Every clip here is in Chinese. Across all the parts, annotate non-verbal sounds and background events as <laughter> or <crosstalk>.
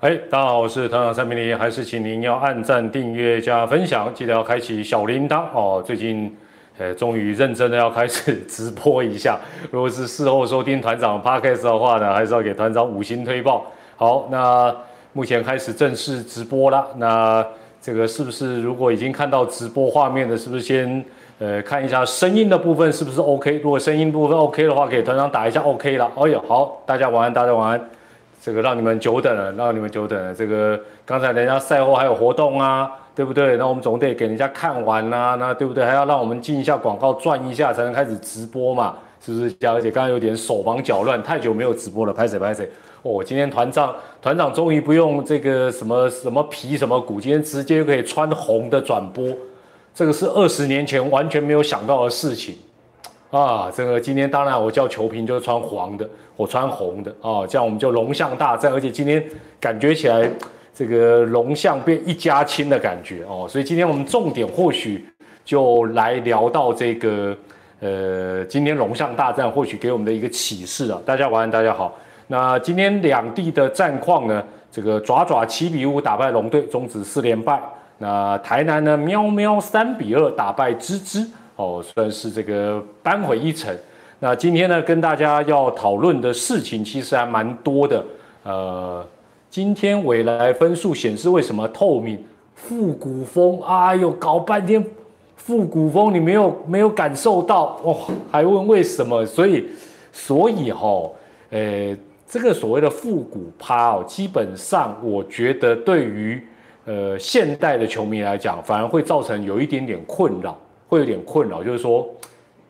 哎，大家好，我是团长三明零，还是请您要按赞、订阅、加分享，记得要开启小铃铛哦。最近，呃，终于认真的要开始直播一下。<laughs> 如果是事后收听团长 podcast 的话呢，还是要给团长五星推报。好，那目前开始正式直播了。那这个是不是如果已经看到直播画面的，是不是先呃看一下声音的部分是不是 OK？如果声音部分 OK 的话，给团长打一下 OK 了。哎呦，好，大家晚安，大家晚安。这个让你们久等了，让你们久等了。这个刚才人家赛后还有活动啊，对不对？那我们总得给人家看完呐，那对不对？还要让我们进一下广告，赚一下才能开始直播嘛，是不是？而且刚刚有点手忙脚乱，太久没有直播了，拍谁拍谁。哦，今天团长团长终于不用这个什么什么皮什么骨，今天直接可以穿红的转播，这个是二十年前完全没有想到的事情。啊，这个今天当然我叫球评就是穿黄的，我穿红的啊，这样我们就龙象大战，而且今天感觉起来这个龙象变一家亲的感觉哦，所以今天我们重点或许就来聊到这个呃，今天龙象大战或许给我们的一个启示啊。大家晚安，大家好。那今天两地的战况呢，这个爪爪七比五打败龙队，终止四连败。那台南呢，喵喵三比二打败芝芝。哦，算是这个扳回一城。那今天呢，跟大家要讨论的事情其实还蛮多的。呃，今天未来分数显示为什么透明复古风？哎呦，搞半天复古风，你没有没有感受到哦？还问为什么？所以所以哈，呃，这个所谓的复古趴哦，基本上我觉得对于呃现代的球迷来讲，反而会造成有一点点困扰。会有点困扰，就是说，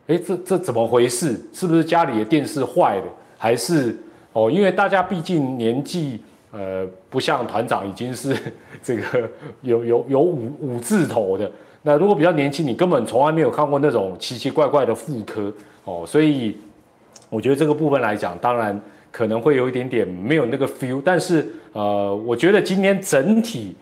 哎，这这怎么回事？是不是家里的电视坏了？还是哦？因为大家毕竟年纪，呃，不像团长已经是 <laughs> 这个有有有五五字头的。那如果比较年轻，你根本从来没有看过那种奇奇怪怪的妇科哦。所以我觉得这个部分来讲，当然可能会有一点点没有那个 feel。但是呃，我觉得今天整体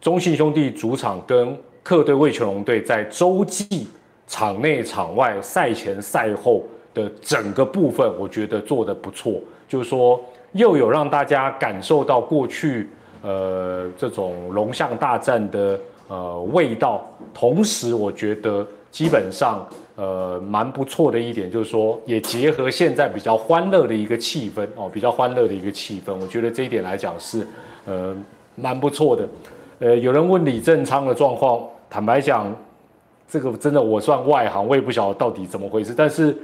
中信兄弟主场跟客队魏全龙队在洲际场内场外赛前赛后的整个部分，我觉得做的不错。就是说，又有让大家感受到过去呃这种龙象大战的呃味道，同时我觉得基本上呃蛮不错的一点，就是说也结合现在比较欢乐的一个气氛哦，比较欢乐的一个气氛，我觉得这一点来讲是呃蛮不错的。呃，有人问李正昌的状况。坦白讲，这个真的我算外行，我也不晓得到底怎么回事。但是，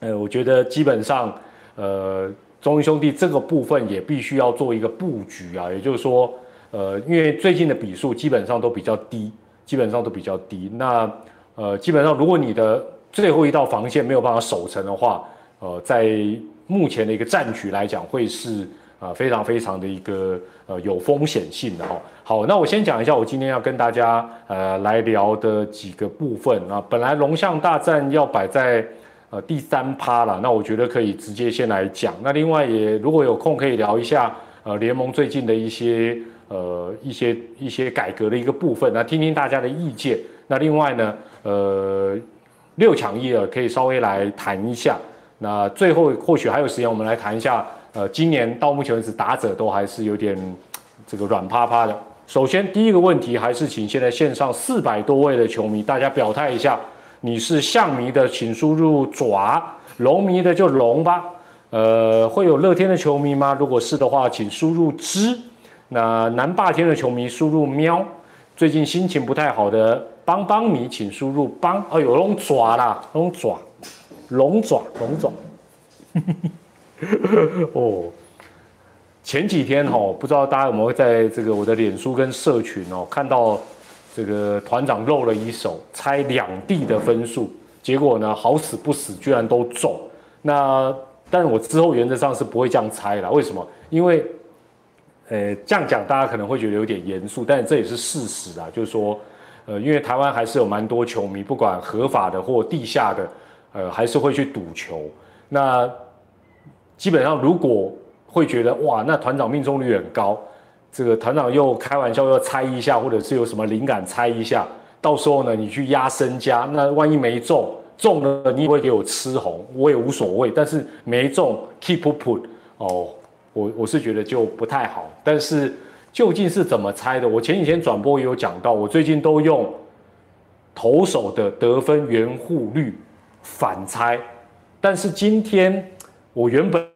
呃，我觉得基本上，呃，中英兄弟这个部分也必须要做一个布局啊。也就是说，呃，因为最近的比数基本上都比较低，基本上都比较低。那，呃，基本上如果你的最后一道防线没有办法守成的话，呃，在目前的一个战局来讲，会是。啊，非常非常的一个呃有风险性的哈。好，那我先讲一下我今天要跟大家呃来聊的几个部分啊。本来龙象大战要摆在呃第三趴了，那我觉得可以直接先来讲。那另外也如果有空可以聊一下呃联盟最近的一些呃一些一些改革的一个部分，那听听大家的意见。那另外呢，呃六强一了可以稍微来谈一下。那最后或许还有时间，我们来谈一下。呃，今年到目前为止，打者都还是有点这个软趴趴的。首先，第一个问题还是请现在线上四百多位的球迷，大家表态一下，你是象迷的，请输入爪；龙迷的就龙吧。呃，会有乐天的球迷吗？如果是的话，请输入之。那南霸天的球迷输入喵。最近心情不太好的帮帮迷，请输入帮。哦，有龙爪啦，龙爪，龙爪，龙爪。<laughs> <laughs> 哦，前几天哈，不知道大家有没有在这个我的脸书跟社群哦，看到这个团长露了一手，猜两地的分数，结果呢好死不死居然都中。那但是我之后原则上是不会这样猜了，为什么？因为呃这样讲大家可能会觉得有点严肃，但这也是事实啊，就是说呃因为台湾还是有蛮多球迷，不管合法的或地下的，呃还是会去赌球。那基本上，如果会觉得哇，那团长命中率很高，这个团长又开玩笑要猜一下，或者是有什么灵感猜一下，到时候呢，你去压身家，那万一没中，中了你也会给我吃红，我也无所谓。但是没中，keep put 哦，我我是觉得就不太好。但是究竟是怎么猜的？我前几天转播也有讲到，我最近都用投手的得分圆护率反猜，但是今天我原本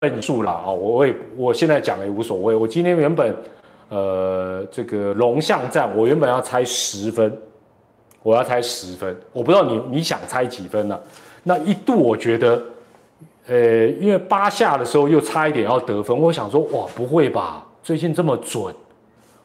分数了啊，我也我现在讲也无所谓。我今天原本呃这个龙象战，我原本要猜十分。我要猜十分，我不知道你你想猜几分呢？那一度我觉得，呃，因为八下的时候又差一点要得分，我想说哇，不会吧？最近这么准，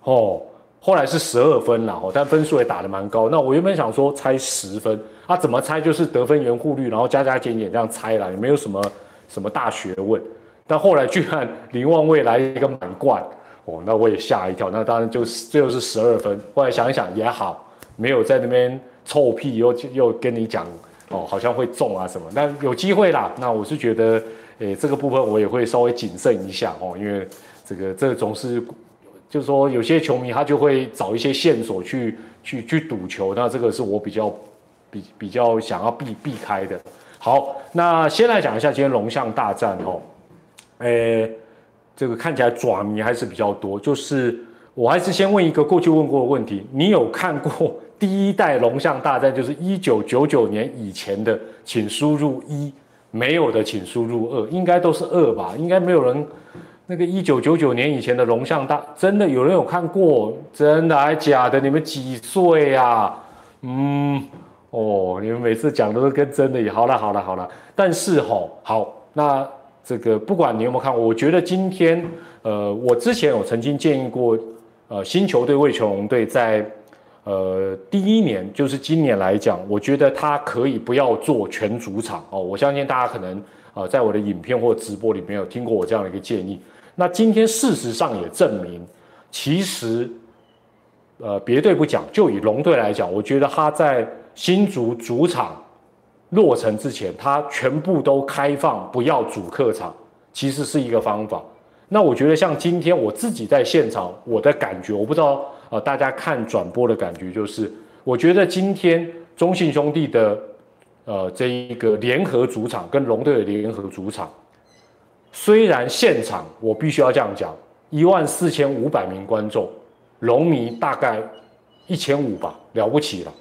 哦，后来是十二分了哦，但分数也打得蛮高。那我原本想说猜十分，啊，怎么猜就是得分圆护率，然后加加减减这样猜了，也没有什么什么大学问。但后来居然林旺未来一个满贯，哦，那我也吓一跳。那当然就是最后是十二分。后来想一想也好。没有在那边臭屁，又又跟你讲哦，好像会中啊什么？但有机会啦。那我是觉得，诶，这个部分我也会稍微谨慎一下哦，因为这个这总是，就是说有些球迷他就会找一些线索去去去赌球，那这个是我比较比比较想要避避开的。好，那先来讲一下今天龙象大战哦，诶，这个看起来爪迷还是比较多，就是我还是先问一个过去问过的问题，你有看过？第一代龙象大战就是一九九九年以前的，请输入一，没有的请输入二，应该都是二吧？应该没有人那个一九九九年以前的龙象大，真的有人有看过？真的还假的？你们几岁呀？嗯，哦，你们每次讲都是跟真的一样好了，好了，好了。但是吼，好，那这个不管你有没有看，我觉得今天，呃，我之前有曾经建议过，呃，新球队魏球龙队在。呃，第一年就是今年来讲，我觉得他可以不要做全主场哦。我相信大家可能呃，在我的影片或直播里面有听过我这样的一个建议。那今天事实上也证明，其实呃，别队不讲，就以龙队来讲，我觉得他在新竹主场落成之前，他全部都开放，不要主客场，其实是一个方法。那我觉得像今天我自己在现场，我的感觉，我不知道。啊，大家看转播的感觉就是，我觉得今天中信兄弟的呃这一个联合主场跟龙队的联合主场，虽然现场我必须要这样讲，一万四千五百名观众，龙迷大概一千五吧，了不起了。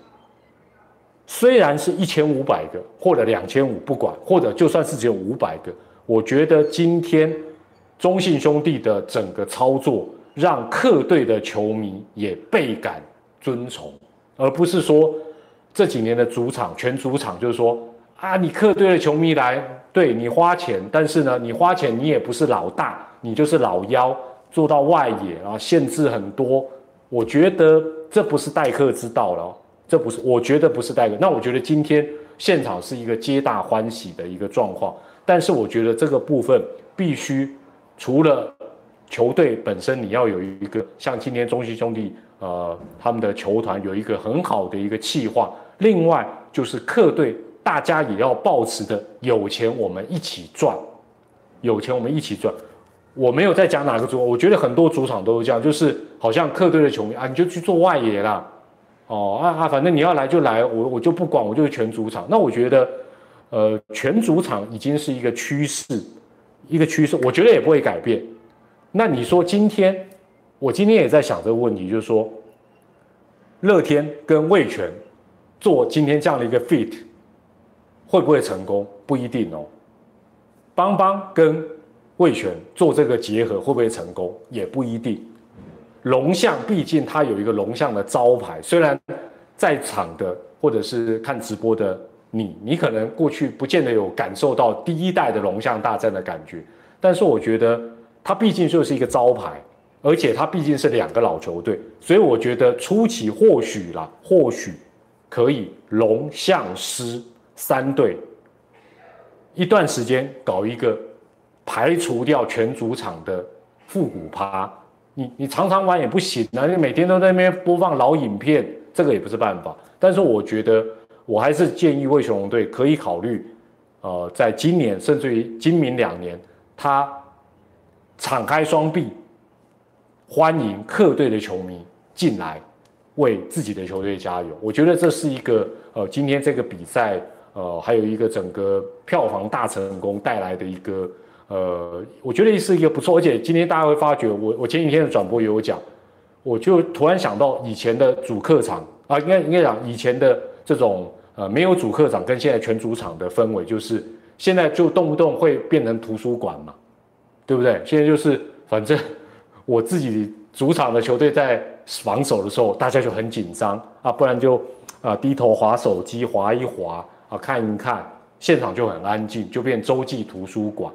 虽然是一千五百个或者两千五不管，或者就算是只有五百个，我觉得今天中信兄弟的整个操作。让客队的球迷也倍感尊崇，而不是说这几年的主场全主场，就是说啊，你客队的球迷来，对你花钱，但是呢，你花钱你也不是老大，你就是老幺，做到外野啊，限制很多。我觉得这不是待客之道了，这不是，我觉得不是待客。那我觉得今天现场是一个皆大欢喜的一个状况，但是我觉得这个部分必须除了。球队本身你要有一个像今天中信兄弟，呃，他们的球团有一个很好的一个计划。另外就是客队，大家也要保持的有钱我们一起赚，有钱我们一起赚。我没有在讲哪个主，我觉得很多主场都是这样，就是好像客队的球迷啊，你就去做外野啦，哦啊啊，反正你要来就来，我我就不管，我就是全主场。那我觉得，呃，全主场已经是一个趋势，一个趋势，我觉得也不会改变。那你说今天，我今天也在想这个问题，就是说，乐天跟魏全做今天这样的一个 fit，会不会成功？不一定哦。邦邦跟魏全做这个结合会不会成功？也不一定。龙象毕竟它有一个龙象的招牌，虽然在场的或者是看直播的你，你可能过去不见得有感受到第一代的龙象大战的感觉，但是我觉得。它毕竟就是一个招牌，而且它毕竟是两个老球队，所以我觉得初期或许啦，或许可以龙象狮三队一段时间搞一个排除掉全主场的复古趴，你你常常玩也不行啊，你每天都在那边播放老影片，这个也不是办法。但是我觉得我还是建议魏雄龙队可以考虑，呃，在今年甚至于今明两年，他。敞开双臂，欢迎客队的球迷进来为自己的球队加油。我觉得这是一个呃，今天这个比赛呃，还有一个整个票房大成功带来的一个呃，我觉得是一个不错，而且今天大家会发觉，我我前几天的转播也有讲，我就突然想到以前的主客场啊，应该应该讲以前的这种呃没有主客场跟现在全主场的氛围，就是现在就动不动会变成图书馆嘛，<laughs> 对不对？现在就是反正我自己主场的球队在防守的时候，大家就很紧张啊，不然就啊低头划手机划一划看一看，现场就很安静，就变洲际图书馆。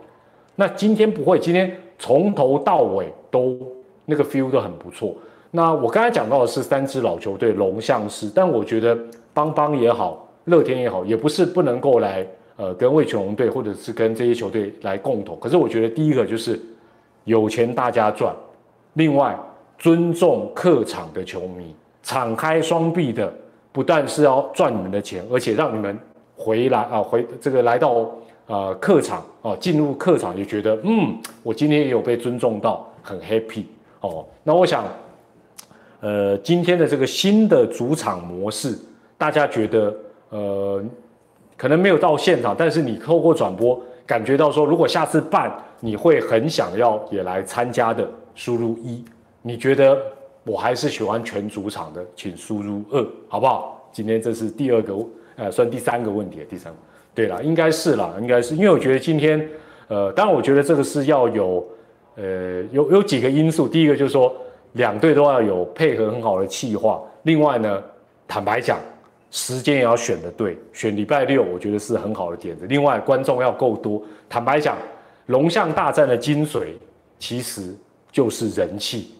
那今天不会，今天从头到尾都那个 feel 都很不错。那我刚才讲到的是三支老球队龙象狮，但我觉得邦邦也好，乐天也好，也不是不能够来呃跟魏全龙队或者是跟这些球队来共同。可是我觉得第一个就是有钱大家赚，另外尊重客场的球迷，敞开双臂的，不但是要赚你们的钱，而且让你们回来啊回这个来到。呃，客场哦，进入客场就觉得，嗯，我今天也有被尊重到，很 happy 哦。那我想，呃，今天的这个新的主场模式，大家觉得，呃，可能没有到现场，但是你透过转播感觉到说，如果下次办，你会很想要也来参加的，输入一。你觉得我还是喜欢全主场的，请输入二，好不好？今天这是第二个，呃，算第三个问题，第三个。对了，应该是啦，应该是，因为我觉得今天，呃，当然我觉得这个是要有，呃，有有几个因素。第一个就是说，两队都要有配合很好的气划。另外呢，坦白讲，时间也要选的对，选礼拜六，我觉得是很好的点子。另外，观众要够多。坦白讲，龙象大战的精髓其实就是人气，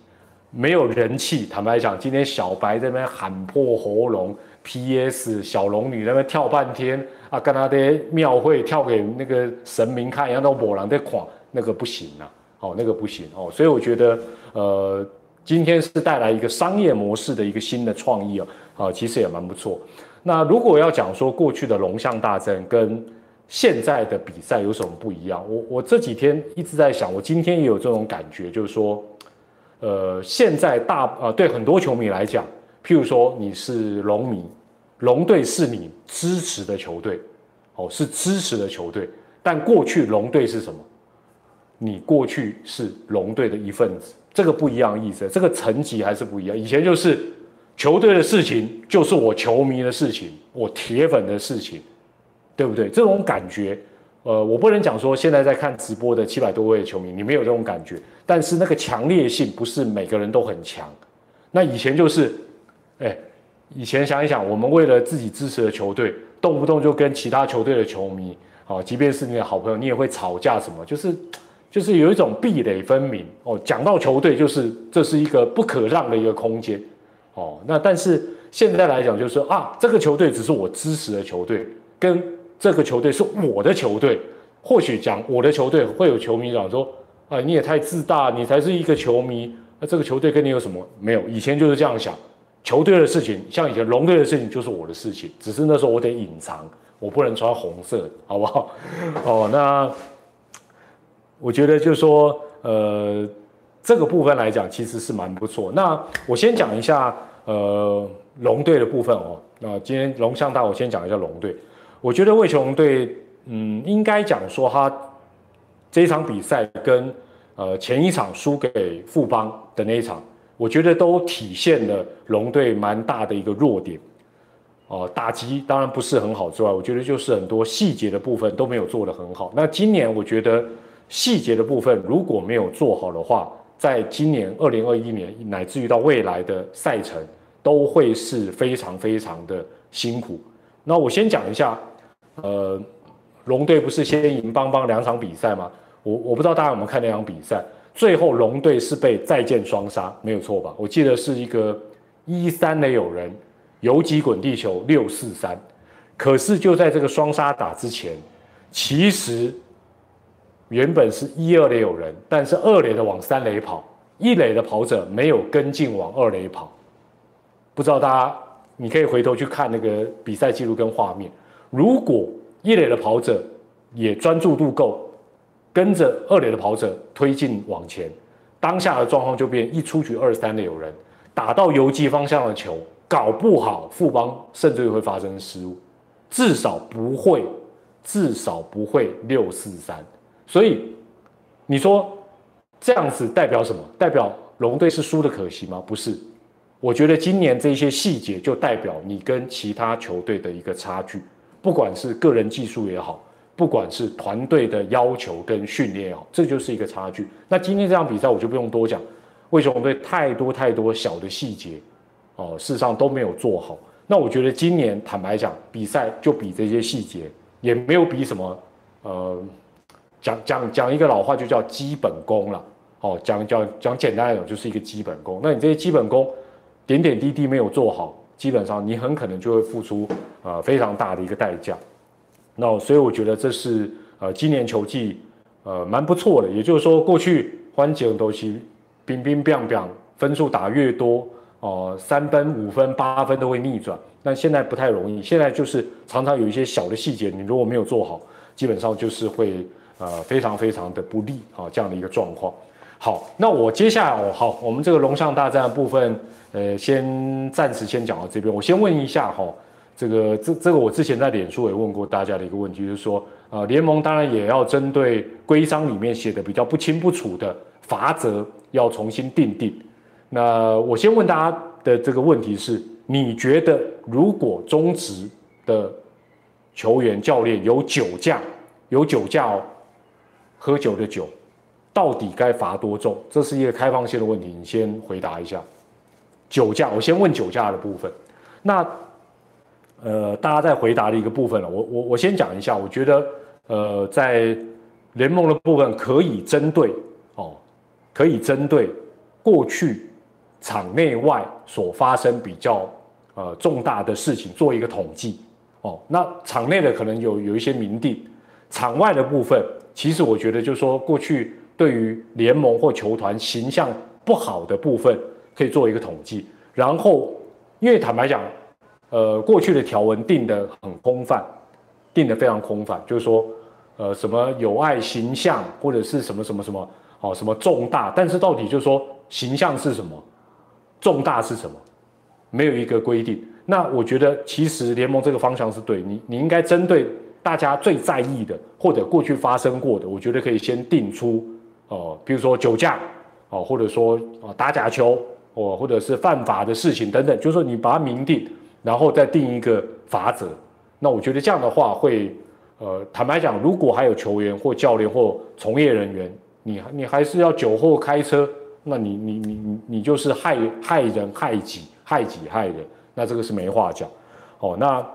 没有人气，坦白讲，今天小白这边喊破喉咙，P.S. 小龙女在那边跳半天。啊，跟他的庙会跳给那个神明看一样，那某人在垮，那个不行啊，哦，那个不行哦，所以我觉得，呃，今天是带来一个商业模式的一个新的创意啊，啊，其实也蛮不错。那如果要讲说过去的龙象大战跟现在的比赛有什么不一样，我我这几天一直在想，我今天也有这种感觉，就是说，呃，现在大呃对很多球迷来讲，譬如说你是龙迷。龙队是你支持的球队，哦，是支持的球队。但过去龙队是什么？你过去是龙队的一份子，这个不一样意思，这个层级还是不一样。以前就是球队的事情，就是我球迷的事情，我铁粉的事情，对不对？这种感觉，呃，我不能讲说现在在看直播的七百多位球迷，你没有这种感觉，但是那个强烈性不是每个人都很强。那以前就是，哎。以前想一想，我们为了自己支持的球队，动不动就跟其他球队的球迷，哦，即便是你的好朋友，你也会吵架，什么就是，就是有一种壁垒分明哦。讲到球队，就是这是一个不可让的一个空间，哦。那但是现在来讲，就是啊，这个球队只是我支持的球队，跟这个球队是我的球队。或许讲我的球队，会有球迷讲说，啊，你也太自大，你才是一个球迷，那这个球队跟你有什么？没有，以前就是这样想。球队的事情，像以前龙队的事情，就是我的事情。只是那时候我得隐藏，我不能穿红色，好不好？<laughs> 哦，那我觉得就是说，呃，这个部分来讲，其实是蛮不错。那我先讲一下，呃，龙队的部分哦。那今天龙象大，我先讲一下龙队。我觉得魏雄对，嗯，应该讲说他这一场比赛跟呃前一场输给富邦的那一场。我觉得都体现了龙队蛮大的一个弱点，哦，打击当然不是很好之外，我觉得就是很多细节的部分都没有做得很好。那今年我觉得细节的部分如果没有做好的话，在今年二零二一年乃至于到未来的赛程都会是非常非常的辛苦。那我先讲一下，呃，龙队不是先赢邦邦两场比赛吗？我我不知道大家有没有看那场比赛。最后龙队是被再见双杀，没有错吧？我记得是一个一三垒有人游击滚地球六四三，可是就在这个双杀打之前，其实原本是一二垒有人，但是二垒的往三垒跑，一垒的跑者没有跟进往二垒跑。不知道大家，你可以回头去看那个比赛记录跟画面，如果一垒的跑者也专注度够。跟着二垒的跑者推进往前，当下的状况就变一出局二三的有人打到游击方向的球，搞不好富邦甚至会发生失误，至少不会，至少不会六四三。所以你说这样子代表什么？代表龙队是输的可惜吗？不是，我觉得今年这些细节就代表你跟其他球队的一个差距，不管是个人技术也好，不管是团队的要求跟训练也好，这就是一个差距。那今天这场比赛我就不用多讲，为什么队太多太多小的细节，哦，事实上都没有做好。那我觉得今年坦白讲，比赛就比这些细节，也没有比什么，呃，讲讲讲一个老话就叫基本功了。哦，讲讲讲简单来讲，就是一个基本功。那你这些基本功点点滴滴没有做好，基本上你很可能就会付出呃非常大的一个代价。那所以我觉得这是呃今年球季呃蛮不错的。也就是说，过去欢景都是冰冰冰冰，分数打越多。哦，三分、五分、八分都会逆转，但现在不太容易。现在就是常常有一些小的细节，你如果没有做好，基本上就是会呃非常非常的不利啊这样的一个状况。好，那我接下来哦好，我们这个龙象大战的部分，呃，先暂时先讲到这边。我先问一下哈，这个这这个我之前在脸书也问过大家的一个问题，就是说，呃，联盟当然也要针对规章里面写的比较不清不楚的罚则，要重新定定。那我先问大家的这个问题是：你觉得如果中职的球员教练有酒驾，有酒驾哦，喝酒的酒，到底该罚多重？这是一个开放性的问题，你先回答一下。酒驾，我先问酒驾的部分。那呃，大家在回答的一个部分了，我我我先讲一下，我觉得呃，在联盟的部分可以针对哦，可以针对过去。场内外所发生比较呃重大的事情做一个统计哦，那场内的可能有有一些明定，场外的部分，其实我觉得就是说过去对于联盟或球团形象不好的部分可以做一个统计，然后因为坦白讲，呃过去的条文定的很空泛，定的非常空泛，就是说呃什么有碍形象或者是什么什么什么哦什么重大，但是到底就是说形象是什么？重大是什么？没有一个规定。那我觉得其实联盟这个方向是对你，你应该针对大家最在意的或者过去发生过的，我觉得可以先定出哦，比如说酒驾哦，或者说啊打假球哦，或者是犯法的事情等等，就是说你把它明定，然后再定一个法则。那我觉得这样的话会，呃，坦白讲，如果还有球员或教练或从业人员，你你还是要酒后开车。那你你你你你就是害害人害己害己害人，那这个是没话讲，哦，那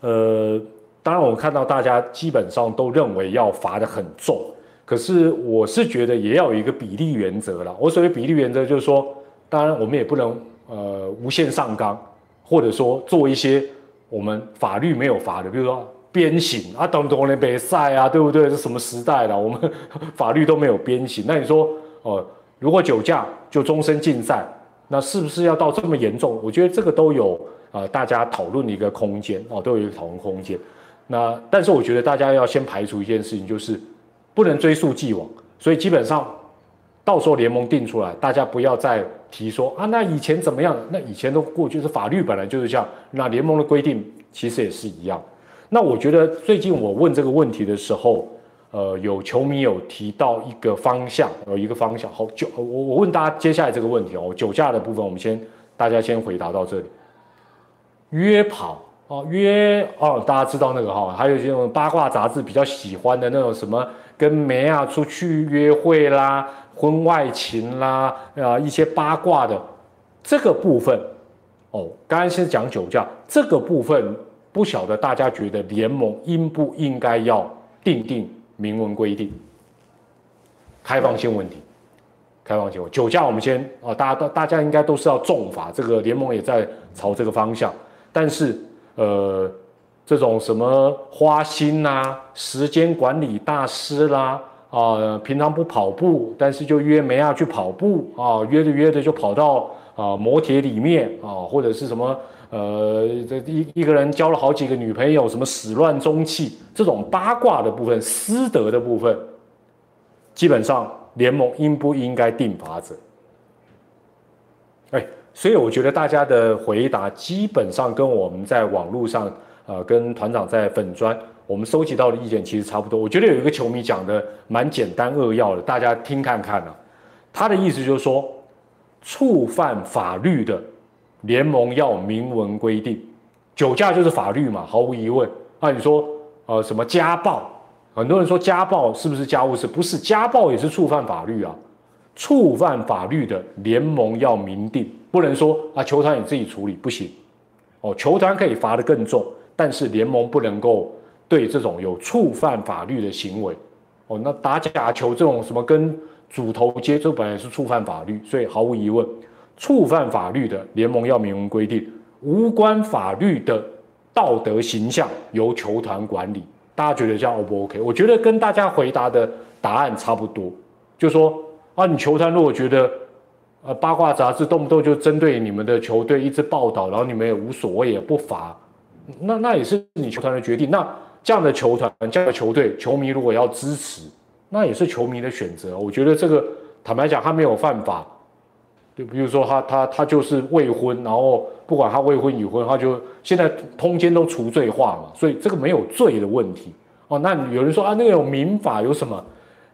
呃，当然我看到大家基本上都认为要罚的很重，可是我是觉得也要有一个比例原则了。我所谓比例原则就是说，当然我们也不能呃无限上纲，或者说做一些我们法律没有罚的，比如说鞭刑啊，等等的比赛啊，对不对？是什么时代了？我们法律都没有鞭刑，那你说哦？如果酒驾就终身禁赛，那是不是要到这么严重？我觉得这个都有啊，大家讨论的一个空间哦，都有一个讨论空间。那但是我觉得大家要先排除一件事情，就是不能追溯既往。所以基本上到时候联盟定出来，大家不要再提说啊，那以前怎么样？那以前都过去是法律本来就是这样，那联盟的规定其实也是一样。那我觉得最近我问这个问题的时候。呃，有球迷有提到一个方向，有一个方向。好，酒我我问大家接下来这个问题哦，酒驾的部分，我们先大家先回答到这里。约跑哦，约哦，大家知道那个哈，还有这种八卦杂志比较喜欢的那种什么跟梅啊出去约会啦、婚外情啦啊一些八卦的这个部分哦，刚刚先讲酒驾这个部分，不晓得大家觉得联盟应不应该要定定？明文规定，开放性问题，开放性问酒驾，我们先啊，大家大大家应该都是要重罚，这个联盟也在朝这个方向。但是呃，这种什么花心呐，时间管理大师啦，啊，平常不跑步，但是就约梅亚去跑步啊，约着约着就跑到啊摩铁里面啊，或者是什么。呃，这一一个人交了好几个女朋友，什么始乱终弃，这种八卦的部分、私德的部分，基本上联盟应不应该定法则？哎，所以我觉得大家的回答基本上跟我们在网络上呃，跟团长在粉砖，我们收集到的意见其实差不多。我觉得有一个球迷讲的蛮简单扼要的，大家听看看啊。他的意思就是说，触犯法律的联盟要明文规定，酒驾就是法律嘛，毫无疑问。那你说，呃，什么家暴？很多人说家暴是不是家务事？不是，家暴也是触犯法律啊。触犯法律的联盟要明定，不能说啊，球团你自己处理不行。哦，球团可以罚得更重。但是联盟不能够对这种有触犯法律的行为，哦，那打假球这种什么跟主头接触本来是触犯法律，所以毫无疑问，触犯法律的联盟要明文规定，无关法律的道德形象由球团管理。大家觉得这样 O 不 OK？我觉得跟大家回答的答案差不多，就说啊，你球团如果觉得呃八卦杂志动不动就针对你们的球队一直报道，然后你们也无所谓也不罚。那那也是你球团的决定。那这样的球团、这样的球队，球迷如果要支持，那也是球迷的选择。我觉得这个坦白讲，他没有犯法。就比如说他他他就是未婚，然后不管他未婚已婚，他就现在通奸都除罪化嘛，所以这个没有罪的问题哦。那有人说啊，那个有民法有什么？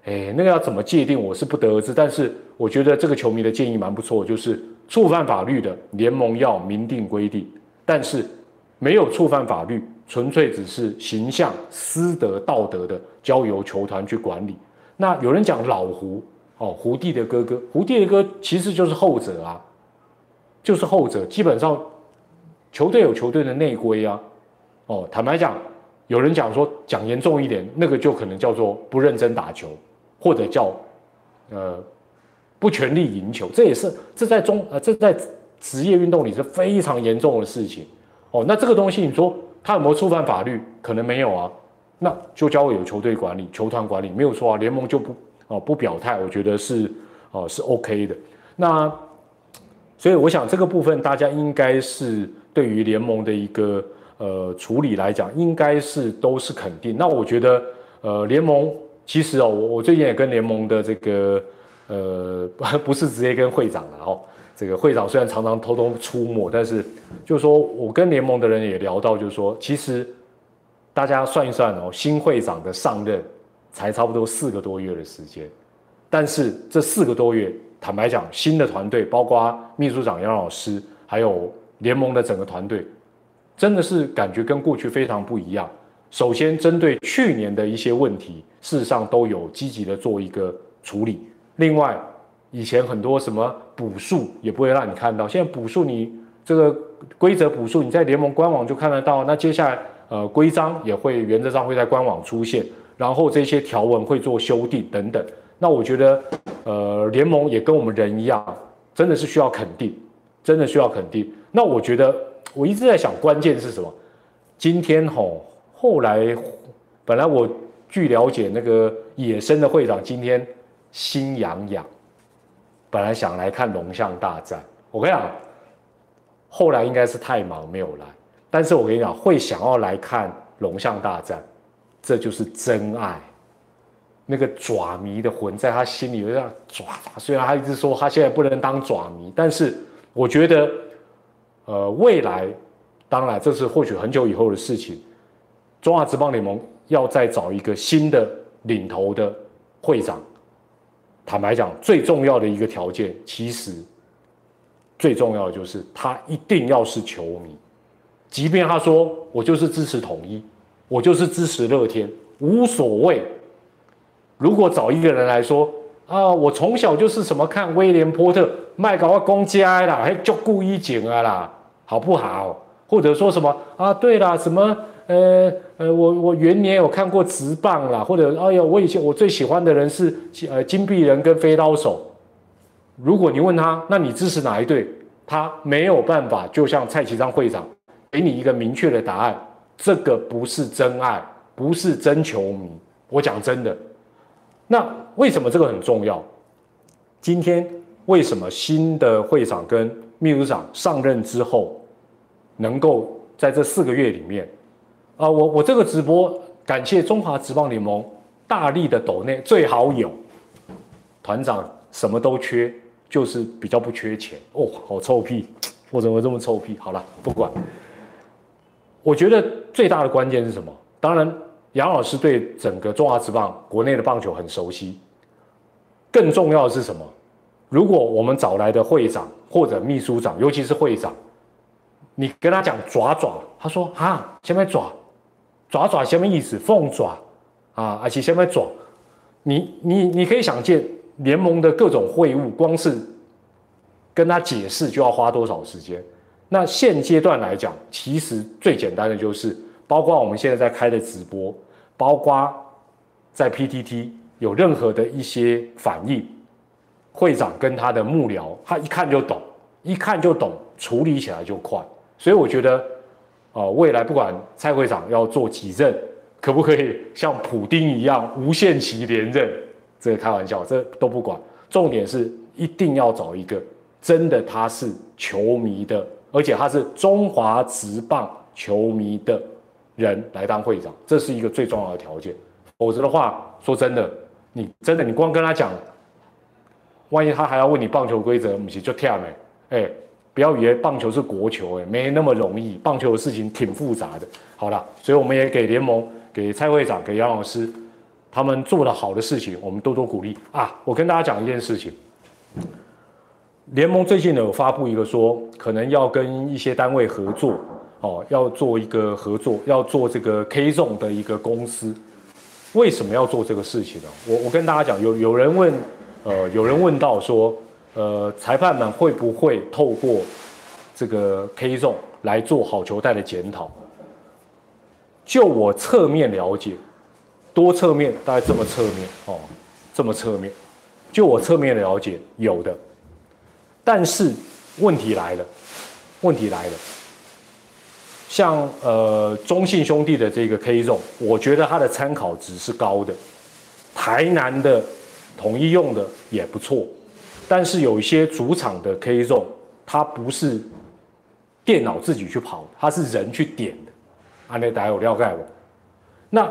哎，那个要怎么界定，我是不得而知。但是我觉得这个球迷的建议蛮不错，就是触犯法律的联盟要明定规定，但是。没有触犯法律，纯粹只是形象、私德、道德的，交由球团去管理。那有人讲老胡哦，胡弟的哥哥，胡弟的哥其实就是后者啊，就是后者。基本上，球队有球队的内规啊。哦，坦白讲，有人讲说讲严重一点，那个就可能叫做不认真打球，或者叫呃不全力赢球。这也是这在中呃这在职业运动里是非常严重的事情。哦，那这个东西你说他有没有触犯法律？可能没有啊，那就交给有球队管理、球团管理，没有错啊。联盟就不哦不表态，我觉得是哦是 OK 的。那所以我想这个部分大家应该是对于联盟的一个呃处理来讲，应该是都是肯定。那我觉得呃联盟其实哦，我我最近也跟联盟的这个呃 <laughs> 不是直接跟会长了哦。这个会长虽然常常偷偷出没，但是就是说我跟联盟的人也聊到，就是说其实大家算一算哦，新会长的上任才差不多四个多月的时间，但是这四个多月，坦白讲，新的团队包括秘书长杨老师，还有联盟的整个团队，真的是感觉跟过去非常不一样。首先，针对去年的一些问题，事实上都有积极的做一个处理。另外，以前很多什么补数也不会让你看到，现在补数你这个规则补数你在联盟官网就看得到。那接下来呃规章也会原则上会在官网出现，然后这些条文会做修订等等。那我觉得呃联盟也跟我们人一样，真的是需要肯定，真的需要肯定。那我觉得我一直在想关键是什么？今天吼后来本来我据了解那个野生的会长今天心痒痒。本来想来看龙象大战，我跟你讲，后来应该是太忙没有来。但是我跟你讲，会想要来看龙象大战，这就是真爱。那个爪迷的魂在他心里有点爪。虽然他一直说他现在不能当爪迷，但是我觉得，呃，未来当然这是或许很久以后的事情。中华职棒联盟要再找一个新的领头的会长。坦白讲，最重要的一个条件，其实最重要的就是他一定要是球迷。即便他说我就是支持统一，我就是支持乐天，无所谓。如果找一个人来说啊，我从小就是什么看威廉波特、麦高公家啦，还就故意剪啊啦，好不好？或者说什么啊？对啦，什么？呃呃，我我元年有看过直棒啦，或者哎呀，我以前我最喜欢的人是呃金币人跟飞刀手。如果你问他，那你支持哪一队？他没有办法，就像蔡启章会长给你一个明确的答案。这个不是真爱，不是真球迷。我讲真的，那为什么这个很重要？今天为什么新的会长跟秘书长上任之后，能够在这四个月里面？啊，我我这个直播感谢中华职棒联盟大力的抖内最好有团长什么都缺，就是比较不缺钱哦。好臭屁，我怎么这么臭屁？好了，不管。我觉得最大的关键是什么？当然，杨老师对整个中华职棒国内的棒球很熟悉。更重要的是什么？如果我们找来的会长或者秘书长，尤其是会长，你跟他讲爪爪，他说啊，前面爪？爪爪什么意思？凤爪啊，而且什么爪？你你你可以想见联盟的各种会务，光是跟他解释就要花多少时间。那现阶段来讲，其实最简单的就是，包括我们现在在开的直播，包括在 PTT 有任何的一些反应，会长跟他的幕僚，他一看就懂，一看就懂，处理起来就快。所以我觉得，呃，未来不管蔡会长要做几任，可不可以像普丁一样无限期连任？这个开玩笑，这都不管。重点是一定要找一个真的他是球迷的。而且他是中华职棒球迷的人来当会长，这是一个最重要的条件。否则的话，说真的，你真的你光跟他讲，万一他还要问你棒球规则，不是就跳没？哎，不要以为棒球是国球，哎，没那么容易。棒球的事情挺复杂的。好了，所以我们也给联盟、给蔡会长、给杨老师，他们做的好的事情，我们多多鼓励啊！我跟大家讲一件事情。联盟最近呢有发布一个说，可能要跟一些单位合作，哦，要做一个合作，要做这个 K Zone 的一个公司。为什么要做这个事情呢？我我跟大家讲，有有人问，呃，有人问到说，呃，裁判们会不会透过这个 K Zone 来做好球带的检讨？就我侧面了解，多侧面大概这么侧面哦，这么侧面，就我侧面了解有的。但是问题来了，问题来了。像呃中信兄弟的这个 K 中，我觉得它的参考值是高的。台南的统一用的也不错，但是有一些主场的 K 中，它不是电脑自己去跑，它是人去点的。安内达有了解我。那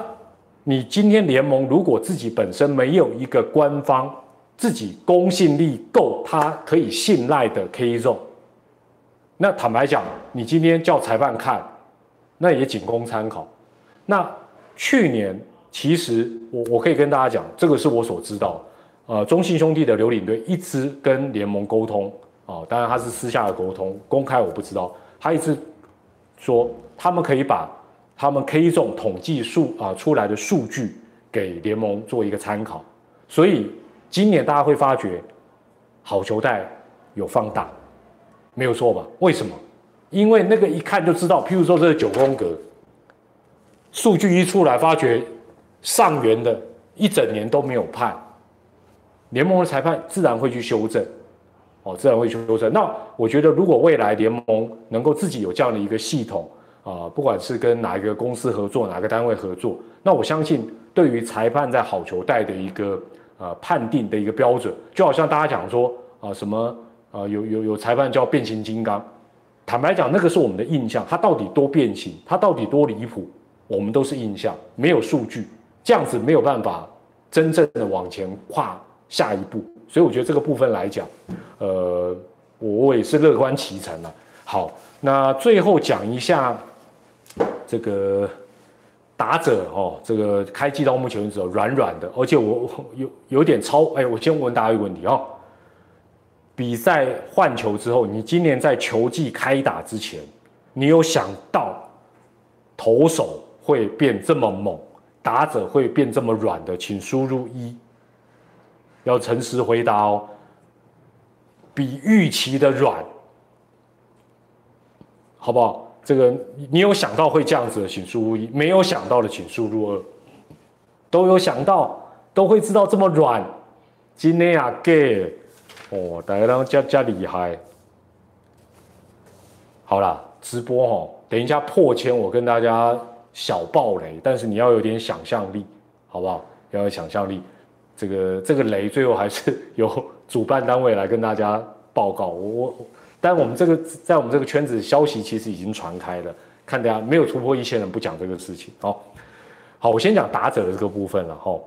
你今天联盟如果自己本身没有一个官方。自己公信力够，他可以信赖的 K 中，那坦白讲，你今天叫裁判看，那也仅供参考。那去年其实我我可以跟大家讲，这个是我所知道，呃，中信兄弟的刘领队一直跟联盟沟通啊，当然他是私下的沟通，公开我不知道。他一直说他们可以把他们 K 中统计数啊出来的数据给联盟做一个参考，所以。今年大家会发觉，好球带有放大，没有错吧？为什么？因为那个一看就知道，譬如说这是九宫格，数据一出来，发觉上元的一整年都没有判，联盟的裁判自然会去修正，哦，自然会去修正。那我觉得，如果未来联盟能够自己有这样的一个系统啊，不管是跟哪一个公司合作，哪个单位合作，那我相信对于裁判在好球带的一个。呃，判定的一个标准，就好像大家讲说啊，什么啊，有有有裁判叫变形金刚，坦白讲，那个是我们的印象，他到底多变形，他到底多离谱，我们都是印象，没有数据，这样子没有办法真正的往前跨下一步，所以我觉得这个部分来讲，呃，我我也是乐观其成了。好，那最后讲一下这个。打者哦，这个开季到目前为止软软的，而且我有有点超哎，我先问大家一个问题哦，比赛换球之后，你今年在球季开打之前，你有想到投手会变这么猛，打者会变这么软的？请输入一，要诚实回答哦，比预期的软，好不好？这个你有想到会这样子的，请输入一；没有想到的，请输入二。都有想到，都会知道这么软。今天啊，gay，哦，大家都加加厉害。好啦，直播哈，等一下破千，我跟大家小爆雷，但是你要有点想象力，好不好？要有想象力。这个这个雷，最后还是由主办单位来跟大家报告。我我。但我们这个在我们这个圈子，消息其实已经传开了。看大家没有突破一千人不讲这个事情。好，好，我先讲打者的这个部分了。哈，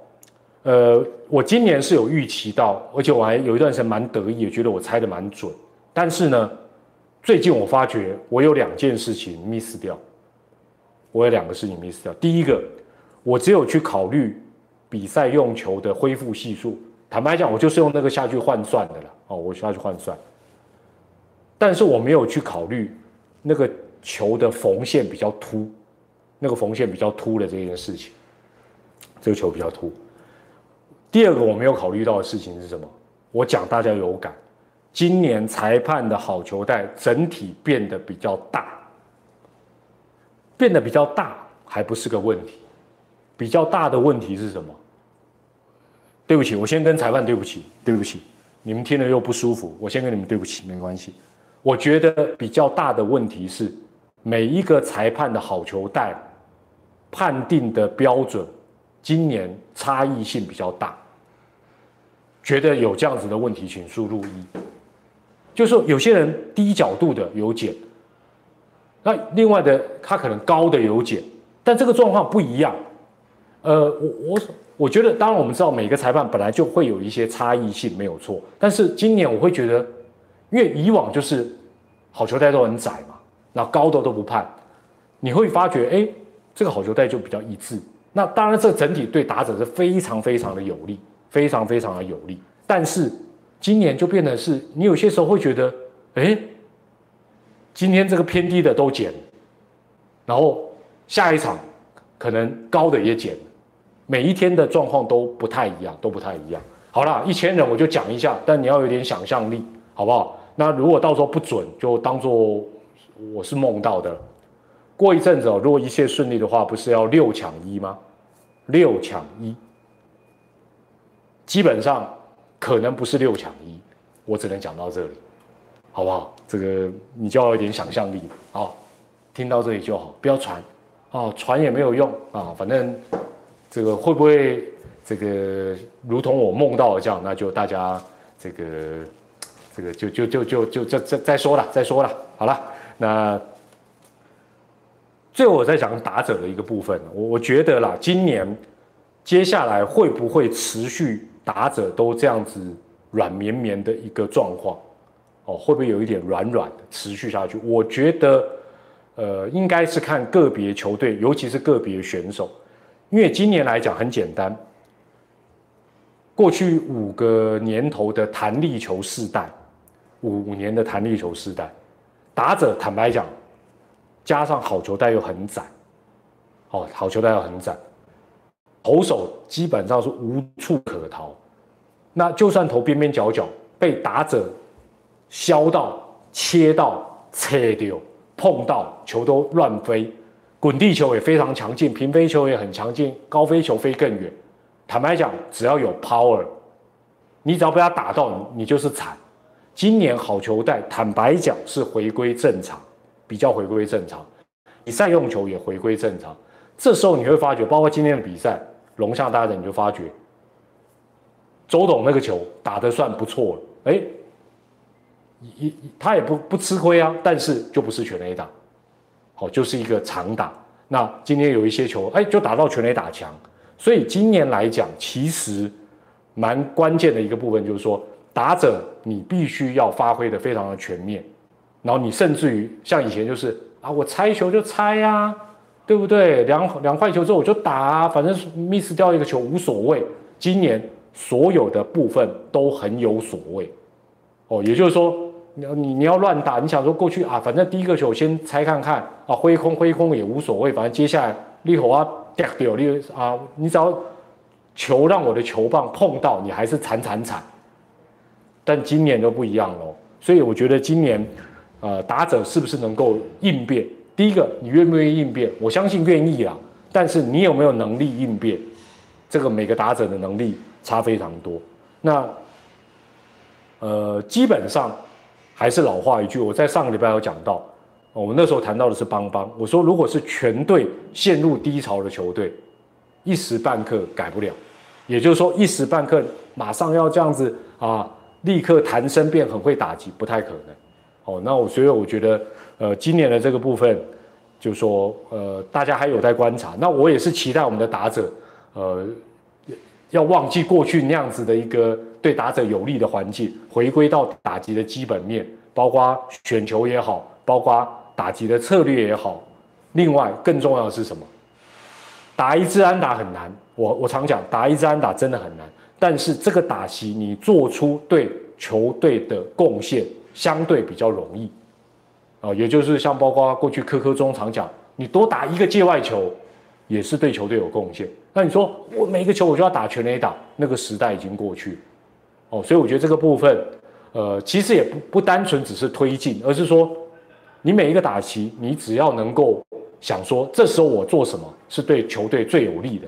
呃，我今年是有预期到，而且我还有一段时间蛮得意，也觉得我猜的蛮准。但是呢，最近我发觉我有两件事情 miss 掉。我有两个事情 miss 掉。第一个，我只有去考虑比赛用球的恢复系数。坦白讲，我就是用那个下去换算的了。哦，我下去换算，但是我没有去考虑那个球的缝线比较凸，那个缝线比较凸的这件事情。这个球比较凸。第二个我没有考虑到的事情是什么？我讲大家有感，今年裁判的好球带整体变得比较大，变得比较大还不是个问题，比较大的问题是什么？对不起，我先跟裁判对不起，对不起，你们听了又不舒服，我先跟你们对不起，没关系。我觉得比较大的问题是，每一个裁判的好球带判定的标准。今年差异性比较大，觉得有这样子的问题，请输入一。就是说，有些人低角度的有减，那另外的他可能高的有减，但这个状况不一样。呃，我我我觉得，当然我们知道每个裁判本来就会有一些差异性，没有错。但是今年我会觉得，因为以往就是好球带都很窄嘛，那高的都不判，你会发觉，哎，这个好球带就比较一致。那当然，这整体对打者是非常非常的有利，非常非常的有利。但是今年就变得是，你有些时候会觉得，哎，今天这个偏低的都减，然后下一场可能高的也减，每一天的状况都不太一样，都不太一样。好了，一千人我就讲一下，但你要有点想象力，好不好？那如果到时候不准，就当做我是梦到的。过一阵子哦，如果一切顺利的话，不是要六抢一吗？六抢一，基本上可能不是六抢一，我只能讲到这里，好不好？这个你就要有点想象力啊，听到这里就好，不要传啊，传也没有用啊，反正这个会不会这个如同我梦到的这样，那就大家这个这个就就就就就再再再说了，再说了，好了，那。最后我在讲打者的一个部分，我我觉得啦，今年接下来会不会持续打者都这样子软绵绵的一个状况？哦，会不会有一点软软的持续下去？我觉得，呃，应该是看个别球队，尤其是个别选手，因为今年来讲很简单，过去五个年头的弹力球世代，五年的弹力球世代，打者坦白讲。加上好球带又很窄，哦，好球带又很窄，投手基本上是无处可逃。那就算投边边角角，被打者削到、切到、切掉、碰到，球都乱飞。滚地球也非常强劲，平飞球也很强劲，高飞球飞更远。坦白讲，只要有 power，你只要被他打到，你就是惨。今年好球带，坦白讲是回归正常。比较回归正常，比赛用球也回归正常。这时候你会发觉，包括今天的比赛，龙象大战你就发觉，周董那个球打得算不错了。哎，一他也不不吃亏啊，但是就不是全垒打，好，就是一个长打。那今天有一些球，哎，就打到全垒打墙。所以今年来讲，其实蛮关键的一个部分就是说，打者你必须要发挥的非常的全面。然后你甚至于像以前就是啊，我拆球就拆呀，对不对？两两块球之后我就打，反正 miss 掉一个球无所谓。今年所有的部分都很有所谓，哦，也就是说，你你你要乱打，你想说过去啊，反正第一个球先拆看看啊，挥空挥空也无所谓，反正接下来立火啊掉掉你啊，你只要球让我的球棒碰到你还是惨惨惨。但今年就不一样喽，所以我觉得今年。呃，打者是不是能够应变？第一个，你愿不愿意应变？我相信愿意啊。但是你有没有能力应变？这个每个打者的能力差非常多。那呃，基本上还是老话一句，我在上个礼拜有讲到，我们那时候谈到的是邦邦。我说，如果是全队陷入低潮的球队，一时半刻改不了。也就是说，一时半刻马上要这样子啊，立刻弹升变很会打击，不太可能。哦，那我所以我觉得，呃，今年的这个部分，就说，呃，大家还有待观察。那我也是期待我们的打者，呃，要忘记过去那样子的一个对打者有利的环境，回归到打击的基本面，包括选球也好，包括打击的策略也好，另外更重要的是什么？打一支安打很难，我我常讲打一支安打真的很难，但是这个打席你做出对球队的贡献相对比较容易，啊，也就是像包括过去科科中常讲，你多打一个界外球，也是对球队有贡献。那你说我每一个球我就要打全垒打，那个时代已经过去，哦，所以我觉得这个部分，呃，其实也不不单纯只是推进，而是说你每一个打席，你只要能够想说，这时候我做什么是对球队最有利的，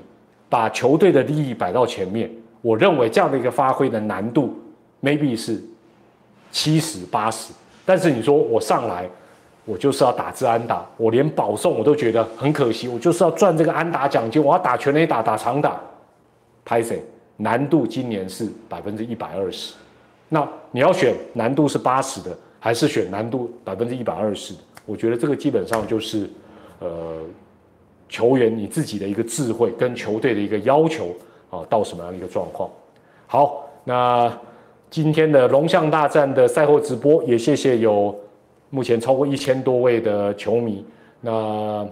把球队的利益摆到前面，我认为这样的一个发挥的难度。maybe 是七十八十，但是你说我上来，我就是要打治安打，我连保送我都觉得很可惜，我就是要赚这个安打奖金，我要打全垒打打长打，拍谁？难度今年是百分之一百二十，那你要选难度是八十的，还是选难度百分之一百二十的？我觉得这个基本上就是呃球员你自己的一个智慧跟球队的一个要求啊，到什么样的一个状况？好，那。今天的龙象大战的赛后直播，也谢谢有目前超过一千多位的球迷。那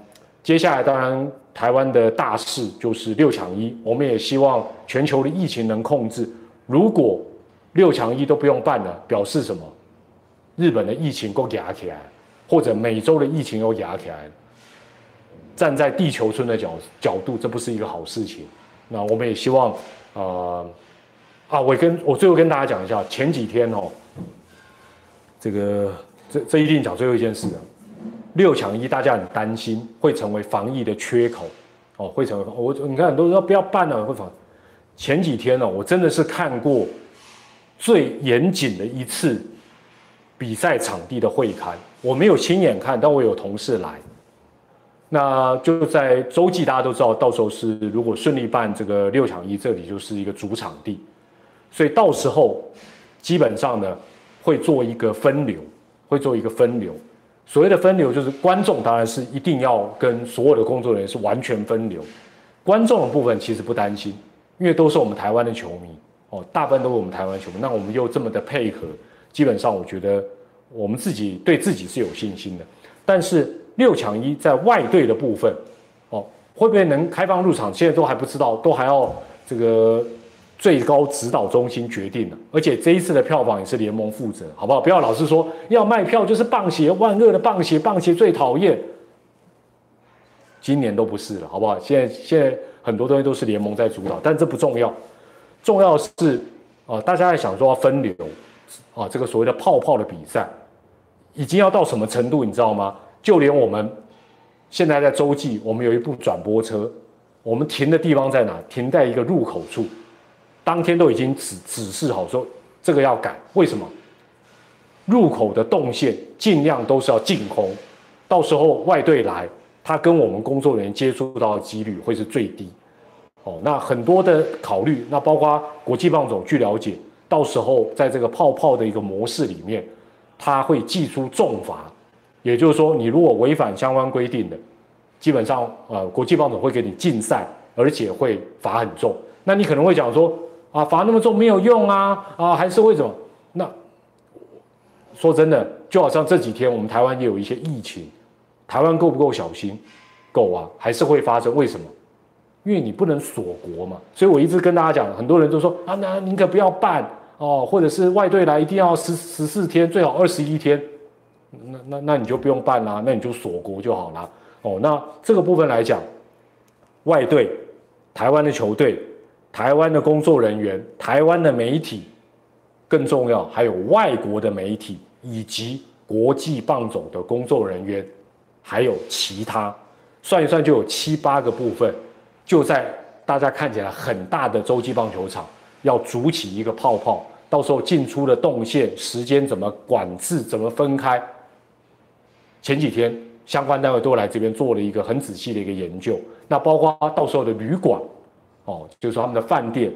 接下来，当然台湾的大事就是六强一，我们也希望全球的疫情能控制。如果六强一都不用办了，表示什么？日本的疫情够压起来，或者美洲的疫情又压起来站在地球村的角角度，这不是一个好事情。那我们也希望，呃。啊，我跟我最后跟大家讲一下，前几天哦，这个这这一定讲最后一件事了。六强一，大家很担心会成为防疫的缺口，哦，会成为我你看很多人说不要办了，会防。前几天呢，我真的是看过最严谨的一次比赛场地的会刊，我没有亲眼看，但我有同事来。那就在洲际，大家都知道，到时候是如果顺利办这个六强一，这里就是一个主场地。所以到时候，基本上呢，会做一个分流，会做一个分流。所谓的分流，就是观众当然是一定要跟所有的工作人员是完全分流。观众的部分其实不担心，因为都是我们台湾的球迷哦，大部分都是我们台湾球迷。那我们又这么的配合，基本上我觉得我们自己对自己是有信心的。但是六强一在外队的部分，哦，会不会能开放入场？现在都还不知道，都还要这个。最高指导中心决定了，而且这一次的票房也是联盟负责，好不好？不要老是说要卖票就是棒鞋，万恶的棒鞋，棒鞋最讨厌。今年都不是了，好不好？现在现在很多东西都是联盟在主导，但这不重要，重要是啊，大家在想说要分流啊，这个所谓的泡泡的比赛已经要到什么程度，你知道吗？就连我们现在在洲际，我们有一部转播车，我们停的地方在哪？停在一个入口处。当天都已经指指示好说这个要改，为什么？入口的动线尽量都是要净空，到时候外队来，他跟我们工作人员接触到的几率会是最低。哦，那很多的考虑，那包括国际棒总，据了解，到时候在这个泡泡的一个模式里面，他会寄出重罚，也就是说，你如果违反相关规定的，基本上呃，国际棒总会给你禁赛，而且会罚很重。那你可能会讲说。啊，罚那么重没有用啊！啊，还是为什么？那说真的，就好像这几天我们台湾也有一些疫情，台湾够不够小心？够啊，还是会发生。为什么？因为你不能锁国嘛。所以我一直跟大家讲，很多人都说啊，那宁可不要办哦，或者是外队来一定要十十四天，最好二十一天。那那那你就不用办啦，那你就锁国就好啦。哦，那这个部分来讲，外队，台湾的球队。台湾的工作人员、台湾的媒体，更重要，还有外国的媒体以及国际棒总的工作人员，还有其他，算一算就有七八个部分，就在大家看起来很大的洲际棒球场，要筑起一个泡泡，到时候进出的动线、时间怎么管制、怎么分开。前几天相关单位都来这边做了一个很仔细的一个研究，那包括到时候的旅馆。哦，就是说他们的饭店、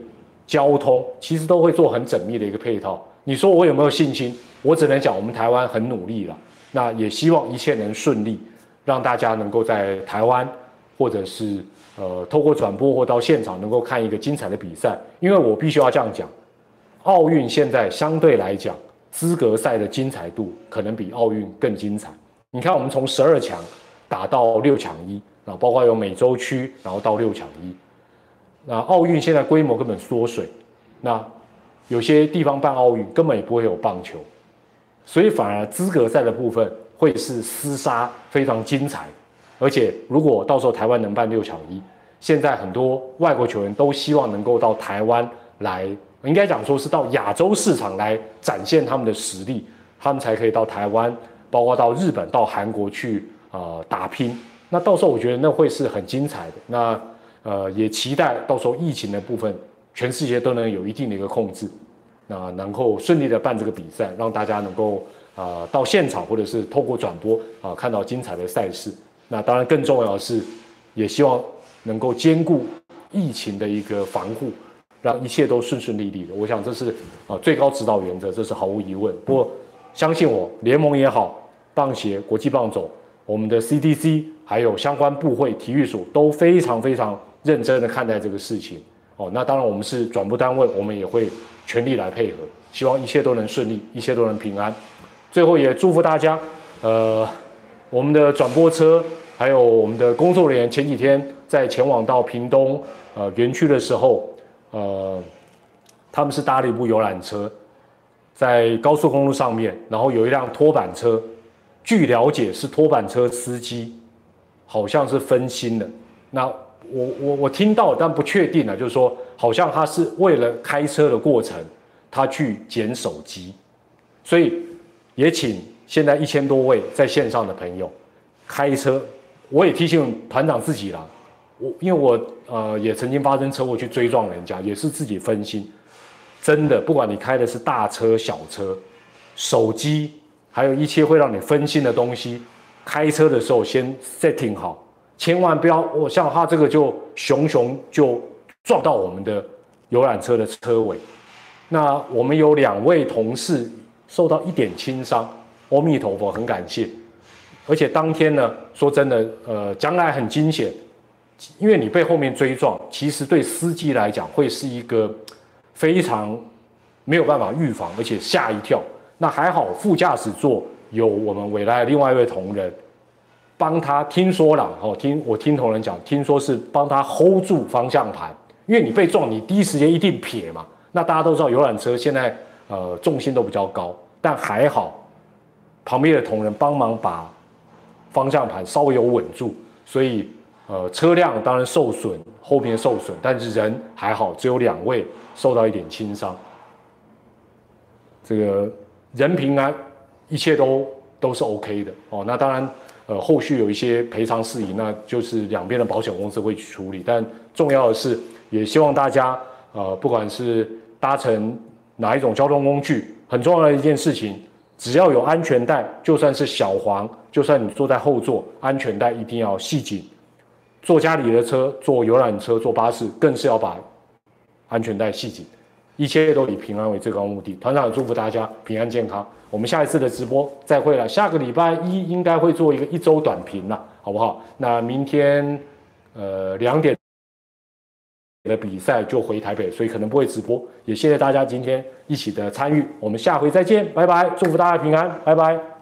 交通其实都会做很缜密的一个配套。你说我有没有信心？我只能讲我们台湾很努力了。那也希望一切能顺利，让大家能够在台湾或者是呃透过转播或到现场能够看一个精彩的比赛。因为我必须要这样讲，奥运现在相对来讲资格赛的精彩度可能比奥运更精彩。你看我们从十二强。打到六强一啊，包括有美洲区，然后到六强一。那奥运现在规模根本缩水，那有些地方办奥运根本也不会有棒球，所以反而资格赛的部分会是厮杀非常精彩。而且如果到时候台湾能办六强一，现在很多外国球员都希望能够到台湾来，应该讲说是到亚洲市场来展现他们的实力，他们才可以到台湾，包括到日本、到韩国去啊打拼。那到时候我觉得那会是很精彩的。那呃也期待到时候疫情的部分，全世界都能有一定的一个控制，那能够顺利的办这个比赛，让大家能够啊到现场或者是透过转播啊看到精彩的赛事。那当然，更重要的是，也希望能够兼顾疫情的一个防护，让一切都顺顺利利的。我想这是啊最高指导原则，这是毫无疑问。不过，相信我，联盟也好，棒协、国际棒总、我们的 CDC，还有相关部会、体育署都非常非常认真的看待这个事情。哦，那当然，我们是转播单位，我们也会全力来配合，希望一切都能顺利，一切都能平安。最后也祝福大家，呃。我们的转播车，还有我们的工作人员，前几天在前往到屏东呃园区的时候，呃，他们是搭了一部游览车，在高速公路上面，然后有一辆拖板车，据了解是拖板车司机，好像是分心了。那我我我听到，但不确定啊，就是说，好像他是为了开车的过程，他去捡手机，所以也请。现在一千多位在线上的朋友，开车，我也提醒团长自己了。我因为我呃也曾经发生车祸去追撞人家，也是自己分心。真的，不管你开的是大车小车，手机还有一切会让你分心的东西，开车的时候先 setting 好，千万不要我像他这个就熊熊就撞到我们的游览车的车尾。那我们有两位同事受到一点轻伤。阿弥陀佛，很感谢。而且当天呢，说真的，呃，将来很惊险，因为你被后面追撞，其实对司机来讲会是一个非常没有办法预防，而且吓一跳。那还好，副驾驶座有我们未来另外一位同仁帮他。听说了，哦，听我听同仁讲，听说是帮他 hold 住方向盘，因为你被撞，你第一时间一定撇嘛。那大家都知道，游览车现在呃重心都比较高，但还好。旁边的同仁帮忙把方向盘稍微有稳住，所以呃车辆当然受损，后面受损，但是人还好，只有两位受到一点轻伤。这个人平安，一切都都是 OK 的哦。那当然呃后续有一些赔偿事宜，那就是两边的保险公司会去处理。但重要的是，也希望大家呃不管是搭乘哪一种交通工具，很重要的一件事情。只要有安全带，就算是小黄，就算你坐在后座，安全带一定要系紧。坐家里的车，坐游览车，坐巴士，更是要把安全带系紧。一切都以平安为最高目的。团长祝福大家平安健康。我们下一次的直播再会了。下个礼拜一应该会做一个一周短评了，好不好？那明天呃两点。的比赛就回台北，所以可能不会直播。也谢谢大家今天一起的参与，我们下回再见，拜拜！祝福大家平安，拜拜。